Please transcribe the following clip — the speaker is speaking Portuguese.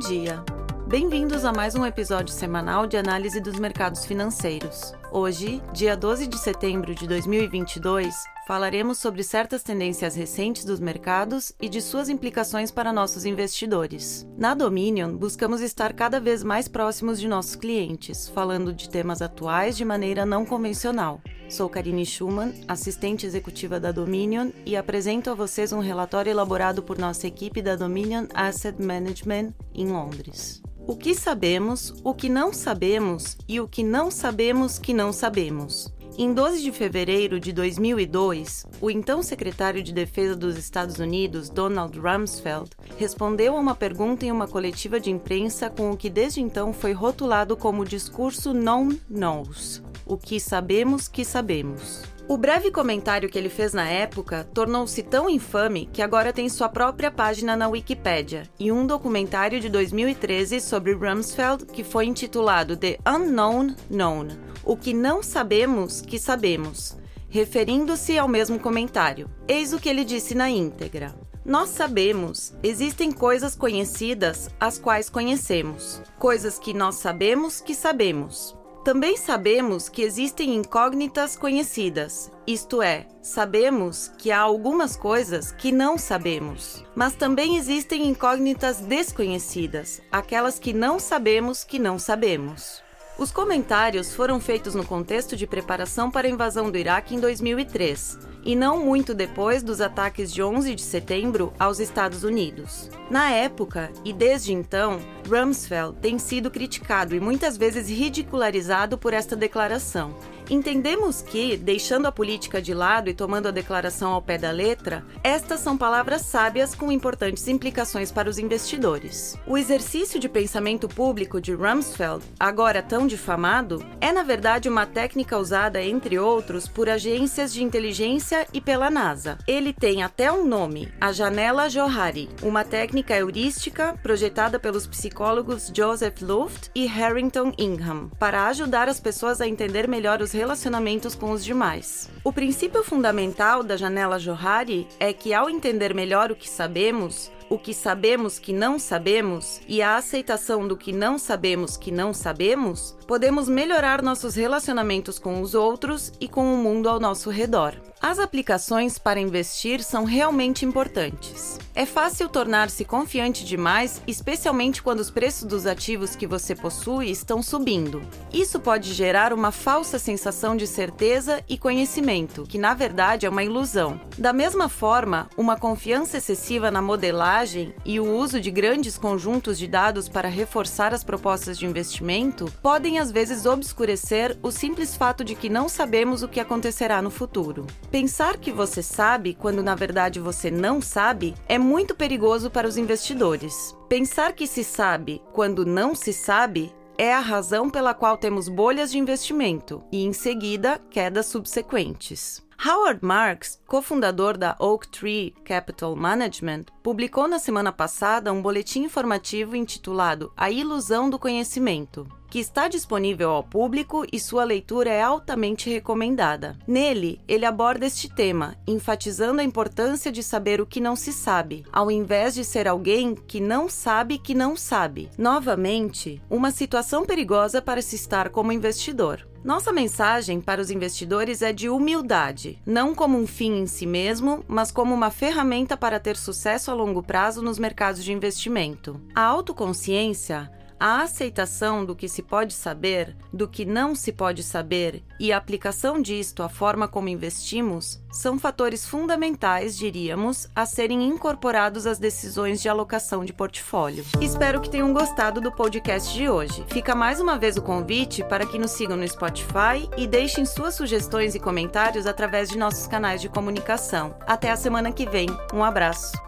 Bom dia! Bem-vindos a mais um episódio semanal de análise dos mercados financeiros. Hoje, dia 12 de setembro de 2022, falaremos sobre certas tendências recentes dos mercados e de suas implicações para nossos investidores. Na Dominion, buscamos estar cada vez mais próximos de nossos clientes, falando de temas atuais de maneira não convencional. Sou Karine Schumann, assistente executiva da Dominion, e apresento a vocês um relatório elaborado por nossa equipe da Dominion Asset Management em Londres o que sabemos, o que não sabemos e o que não sabemos que não sabemos. Em 12 de fevereiro de 2002, o então secretário de Defesa dos Estados Unidos, Donald Rumsfeld, respondeu a uma pergunta em uma coletiva de imprensa com o que desde então foi rotulado como discurso known knows o que sabemos que sabemos. O breve comentário que ele fez na época tornou-se tão infame que agora tem sua própria página na Wikipédia e um documentário de 2013 sobre Rumsfeld que foi intitulado The Unknown Known O que não sabemos que sabemos, referindo-se ao mesmo comentário. Eis o que ele disse na íntegra. Nós sabemos, existem coisas conhecidas as quais conhecemos, coisas que nós sabemos que sabemos. Também sabemos que existem incógnitas conhecidas, isto é, sabemos que há algumas coisas que não sabemos. Mas também existem incógnitas desconhecidas, aquelas que não sabemos que não sabemos. Os comentários foram feitos no contexto de preparação para a invasão do Iraque em 2003 e não muito depois dos ataques de 11 de setembro aos Estados Unidos. Na época e desde então, Rumsfeld tem sido criticado e muitas vezes ridicularizado por esta declaração. Entendemos que, deixando a política de lado e tomando a declaração ao pé da letra, estas são palavras sábias com importantes implicações para os investidores. O exercício de pensamento público de Rumsfeld, agora tão difamado, é na verdade uma técnica usada, entre outros, por agências de inteligência e pela NASA. Ele tem até um nome, a janela Johari, uma técnica heurística projetada pelos psicólogos Joseph Luft e Harrington Ingham, para ajudar as pessoas a entender melhor os relacionamentos com os demais. O princípio fundamental da janela Johari é que, ao entender melhor o que sabemos, o que sabemos que não sabemos e a aceitação do que não sabemos que não sabemos, podemos melhorar nossos relacionamentos com os outros e com o mundo ao nosso redor. As aplicações para investir são realmente importantes. É fácil tornar-se confiante demais, especialmente quando os preços dos ativos que você possui estão subindo. Isso pode gerar uma falsa sensação de certeza e conhecimento, que na verdade é uma ilusão. Da mesma forma, uma confiança excessiva na modelagem e o uso de grandes conjuntos de dados para reforçar as propostas de investimento podem às vezes obscurecer o simples fato de que não sabemos o que acontecerá no futuro. Pensar que você sabe quando na verdade você não sabe é muito perigoso para os investidores. Pensar que se sabe quando não se sabe é a razão pela qual temos bolhas de investimento e, em seguida, quedas subsequentes. Howard Marks, cofundador da Oak Tree Capital Management, publicou na semana passada um boletim informativo intitulado A Ilusão do Conhecimento, que está disponível ao público e sua leitura é altamente recomendada. Nele, ele aborda este tema, enfatizando a importância de saber o que não se sabe, ao invés de ser alguém que não sabe que não sabe. Novamente, uma situação perigosa para se estar como investidor. Nossa mensagem para os investidores é de humildade, não como um fim em si mesmo, mas como uma ferramenta para ter sucesso a longo prazo nos mercados de investimento. A autoconsciência a aceitação do que se pode saber, do que não se pode saber e a aplicação disto à forma como investimos são fatores fundamentais, diríamos, a serem incorporados às decisões de alocação de portfólio. Espero que tenham gostado do podcast de hoje. Fica mais uma vez o convite para que nos sigam no Spotify e deixem suas sugestões e comentários através de nossos canais de comunicação. Até a semana que vem. Um abraço.